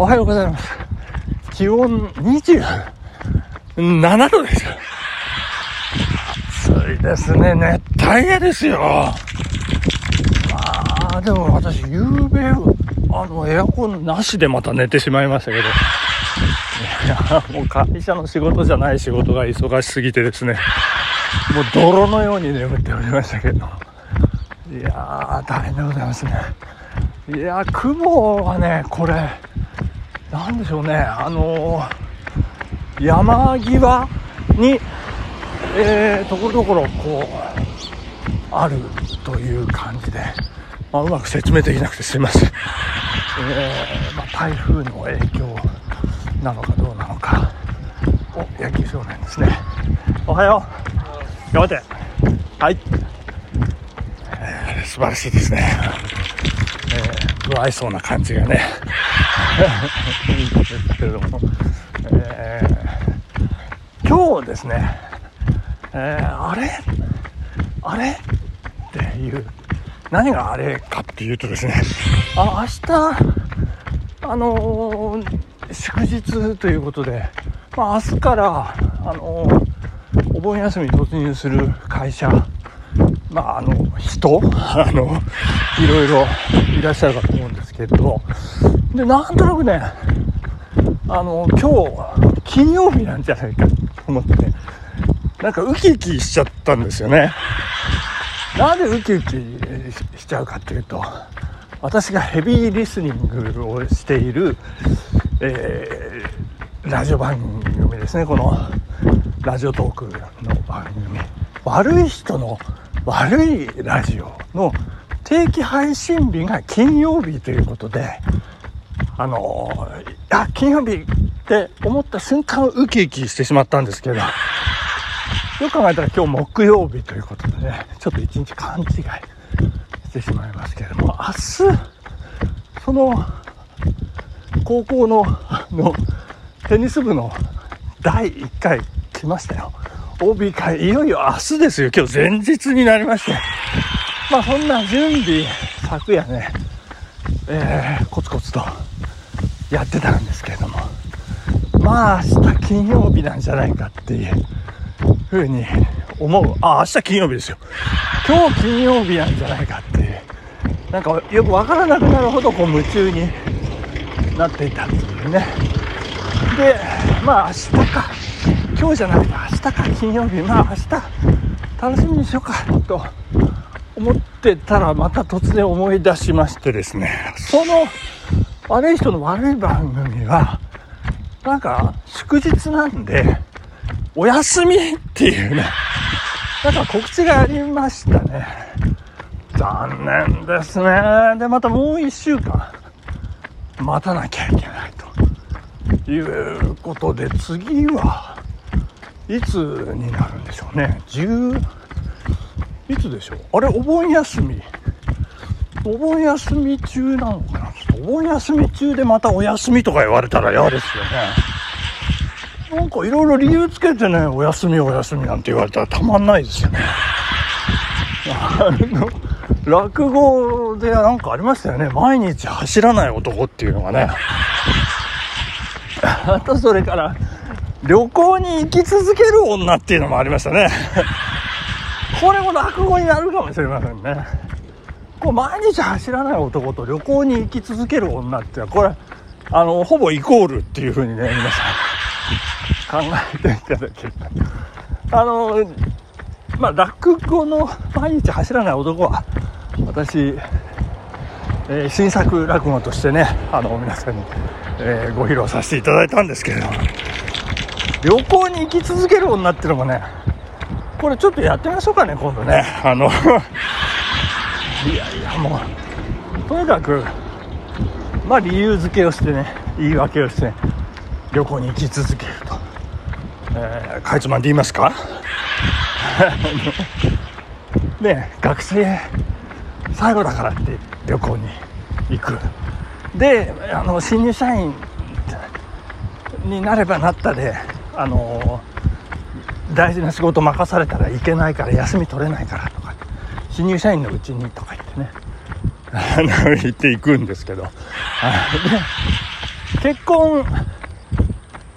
おはようございます。気温27度です。暑いですね。熱帯夜ですよ。まあ、でも私、夕べ、あの、エアコンなしでまた寝てしまいましたけど。いや、もう会社の仕事じゃない仕事が忙しすぎてですね。もう泥のように眠っておりましたけど。いやー、大変でございますね。いや、雲はね、これ、なんでしょうね、あのー、山際に、えー、ところどころこう、あるという感じで、まあ、うまく説明できなくてすいません。えー、まあ、台風の影響なのかどうなのか。お、野球少年ですね。おはよう。頑張って。はい。えー、素晴らしいですね。えー、不愛想な感じがね。いいですけれども、えー、今日ですね、えー、あれ？あれ？っていう。何があれかっていうとですねあ明日あのー、祝日ということで、まあ、明日からあのー、お盆休みに突入する会社まああの人 あのいろいろいらっしゃるかと思うんですけれどでなんとなくねあの今日金曜日なんじゃないかと思ってねなんかウキウキしちゃったんですよね。なんでウキウキしちゃうかっていうと私がヘビーリスニングをしている、えー、ラジオ番組ですね。このラジオトークの番組。悪い人の悪いラジオの定期配信日が金曜日ということであのあ金曜日って思った瞬間ウキウキしてしまったんですけどよく考えたら今日木曜日ということでねちょっと一日勘違いしてしまいますけれども明日その高校ののテニス部の第1回来ましたよ。OB 会いよいよ明日ですよ。今日前日になりまして。まあそんな準備昨夜ねえー、コツコツとやってたんですけれども。まあ明日金曜日なんじゃないかっていうふうに思う。あ明日金曜日ですよ。今日金曜日なんじゃないかっていう。なんかよくわからなくなるほどこう夢中になっていたっていうね。でまあ明日か。今日じゃなくて明日か金曜日。まあ明日楽しみにしようかと思ってたらまた突然思い出しましてですね。その悪い人の悪い番組はなんか祝日なんでお休みっていうねなんか告知がありましたね。残念ですね。でまたもう1週間待たなきゃいけないということで次はいつになるんでしょうね。10いつでしょう？あれお盆休み。お盆休み中なのかな？お盆休み中でまたお休みとか言われたら嫌ですよね。なんかいろいろ理由つけてねお休みお休みなんて言われたらたまんないですよね。あの落語でなんかありましたよね。毎日走らない男っていうのがね。あとそれから旅行に行き続ける女っていうのもありましたね。これも落語になるかもしれませんね。こう毎日走らない男と旅行に行き続ける女っていうのはこれあのほぼイコールっていうふうにね皆さん 考えていただけるあのまあ落語の毎日走らない男は私、えー、新作落語としてねあの皆さんに、えー、ご披露させていただいたんですけれども。旅行に行き続ける女っていうのもねこれちょっとやってみましょうかね今度ね。あの いやいやもうとにかくまあ理由付けをしてね言い訳をして、ね、旅行に行き続けると、えー、かいつまんで言いますか？ね学生最後だからって旅行に行く。であの新入社員になればなったであの大事な仕事任されたらいけないから休み取れないからとか新入社員のうちにとか言ってね。言っていくんですけど。で結婚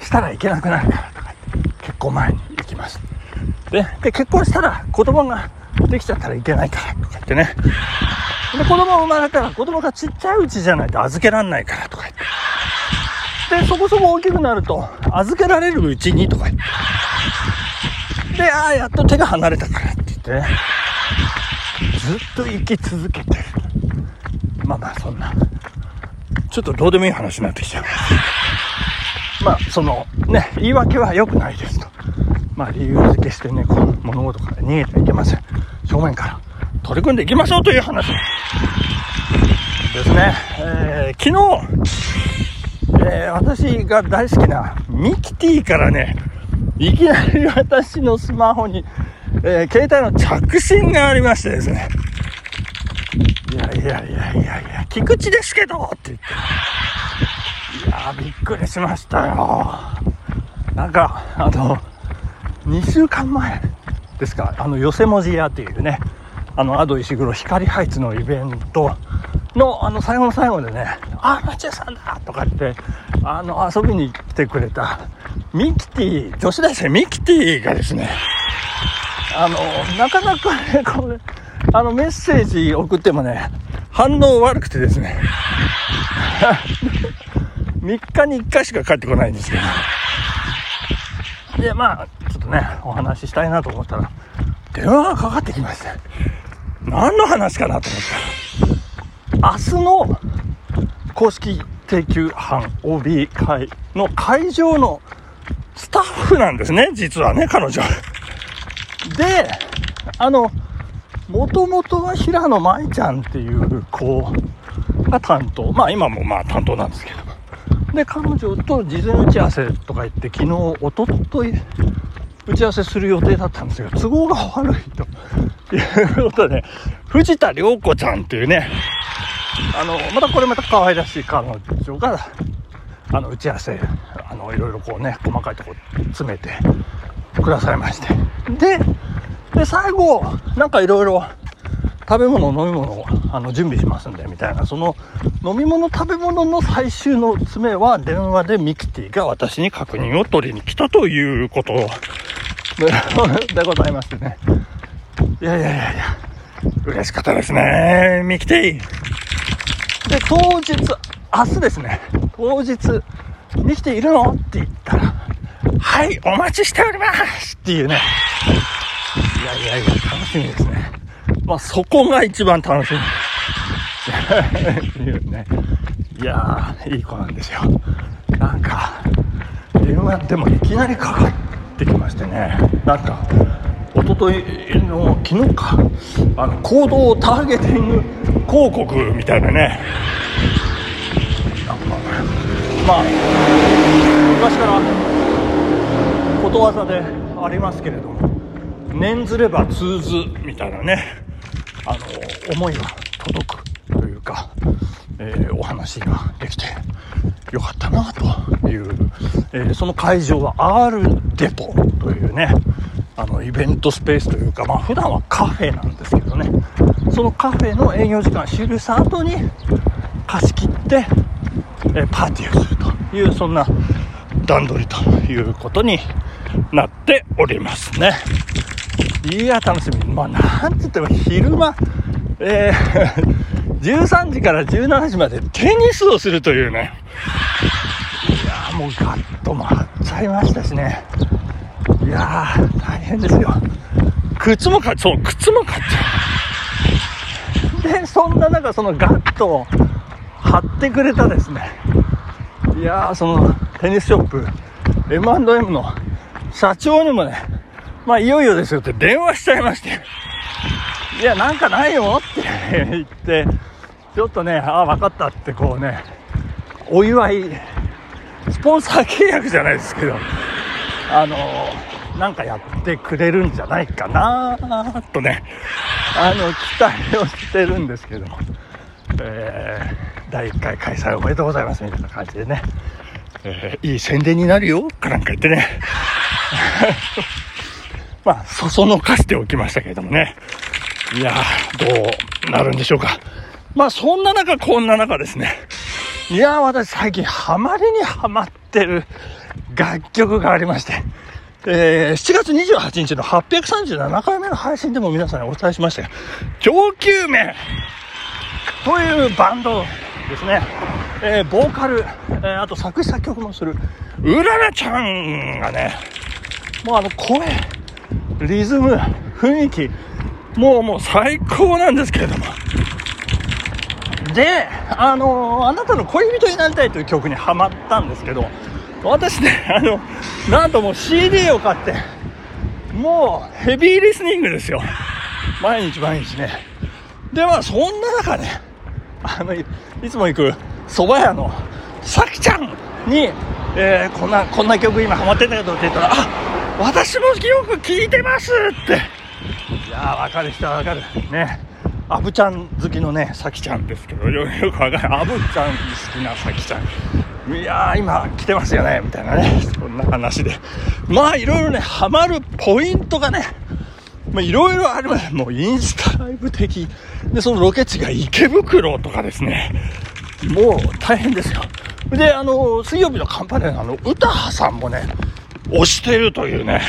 したらいけなくなるからとか言って結婚前に行きます。でで結婚したら子供ができちゃったらいけないからとか言ってね。で子供生まれたら子供がちっちゃいうちじゃないと預けらんないからとかでそこそこ大きくなると預けられるうちにとか言って。でああやっと手が離れたからって言ってね。ずっと生き続けてまあまあそんな。ちょっとどうでもいい話になってきちゃう。まあそのね言い訳は良くないですと。まあ理由付けしてねこう物事から逃げてはいけません。正面から取り組んでいきましょうという話ですね、えー、昨日、えー、私が大好きなミキティからねいきなり私のスマホに、えー、携帯の着信がありましてですね。いやいやいやいやいや菊池ですけどって言って。いやびっくりしましたよ。なんかあの2週間前ですかあの寄せ文字屋っていうねあの、アド石黒光ハイツのイベント。の、あの、最後の最後でね、あ、町屋さんだとか言って、あの、遊びに来てくれた、ミキティ、女子大生ミキティがですね、あの、なかなかね、これ、あの、メッセージ送ってもね、反応悪くてですね、3日に1回しか帰ってこないんですけど、で、まあ、ちょっとね、お話ししたいなと思ったら、電話がかかってきまして、何の話かなと思った明日の公式定休班 OB 会の会場のスタッフなんですね、実はね、彼女。で、あの、もともとは平野舞ちゃんっていう子が担当。まあ今もまあ担当なんですけど。で、彼女と事前打ち合わせとか言って、昨日、おととい、打ち合わせする予定だったんですが、都合が悪いということで、藤田涼子ちゃんっていうね、あの、またこれまた可愛らしい彼女が、あの、打ち合わせ、あの、いろいろこうね、細かいとこ詰めてくださいまして。で、で、最後、なんかいろいろ食べ物、飲み物をあの準備しますんで、みたいな、その飲み物、食べ物の最終の詰めは電話でミキティが私に確認を取りに来たということでございましてね。いやいやいやいや、嬉しかったですね、ミキティ。で、当日、明日ですね、当日、ミキティいるの？って言ったら、はい、お待ちしておりますっていうね。いやいやいや、楽しみですね。まあ、そこが一番楽しみ。っていうね。いやー、いい子なんですよ。なんか、電話でもいきなりかかってきましてね。なんか、一昨日の昨日か、あの、行動ターゲティング広告みたいなね。なんか、まあ、昔からことわざでありますけれども、念ずれば通ずみたいなね、あの、思いが届くというか、えー、お話ができてよかったなという、えー、その会場は R デポというね、あの、イベントスペースというか、まあ普段はカフェなんですけどね、そのカフェの営業時間終了した後に貸し切って、え、パーティーをするという、そんな段取りということになっておりますね。いや、楽しみ。まあ、なんつっても昼間、えー、13時から17時までテニスをするというね。いやもうガッと回っちゃいましたしね。やー、大変ですよ。靴も買っちゃう、靴も買っちゃう。で、そんな中、そのガッと貼ってくれたですね。いやー、そのテニスショップ、M&M の社長にもね、まあ、いよいよですよって電話しちゃいまして。いや、なんかないよって 言って、ちょっとね、ああ、分かったってこうね、お祝い、スポンサー契約じゃないですけど、あのなんかやってくれるんじゃないかなとね、あの、期待をしてるんですけども、えー、第1回開催おめでとうございますみたいな感じでね、えー、いい宣伝になるよかなんか言ってね。まあ、そそのかしておきましたけれどもね。いや、どうなるんでしょうか。まあ、そんな中、こんな中ですね。いや、私最近ハマりにハマってる楽曲がありまして、えー、7月28日の837回目の配信でも皆さんにお伝えしましたが、上級名というバンドですね。えー、ボーカル、えー、あと作詞作曲もする、うららちゃんがね、もうあの声、リズム、雰囲気、もうもう最高なんですけれども。で、あのー、あなたの恋人になりたいという曲にハマったんですけど、私ね、あの、なんともう CD を買って、もうヘビーリスニングですよ。毎日毎日ね。で、まあそんな中ね、あの、いつも行く蕎麦屋のさきちゃんに、えー、こんな、こんな曲今ハマってんだけどって言ったら、あ、私もよく聴いてますって。いやー、わかる人はわかる。ね。アブちゃん好きのね、さきちゃんですけど、よくわかる。アブちゃん好きなさきちゃん。いやー、今来てますよね、みたいなね。そんな話で。まあ、いろいろね、ハマるポイントがね、まあ、いろいろあります。もうインスタライブ的。で、そのロケ地が池袋とかですね。もう大変ですよ。で、あの、水曜日のカンパネラのあの、歌羽さんもね、押してるというね。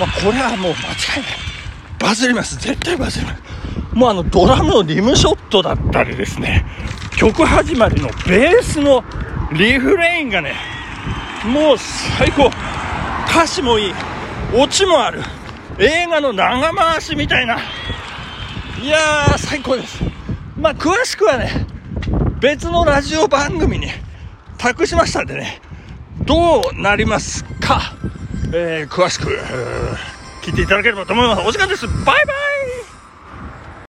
まあ、これはもう間違いない。バズります。絶対バズります。もうあのドラムのリムショットだったりですね、曲始まりのベースのリフレインがね、もう最高。歌詞もいい。オチもある。映画の長回しみたいな。いやー、最高です。まあ、詳しくはね、別のラジオ番組に託しましたんでね、どうなりますか、えー、詳しく、聞いていただければと思います。お時間です。バイバイ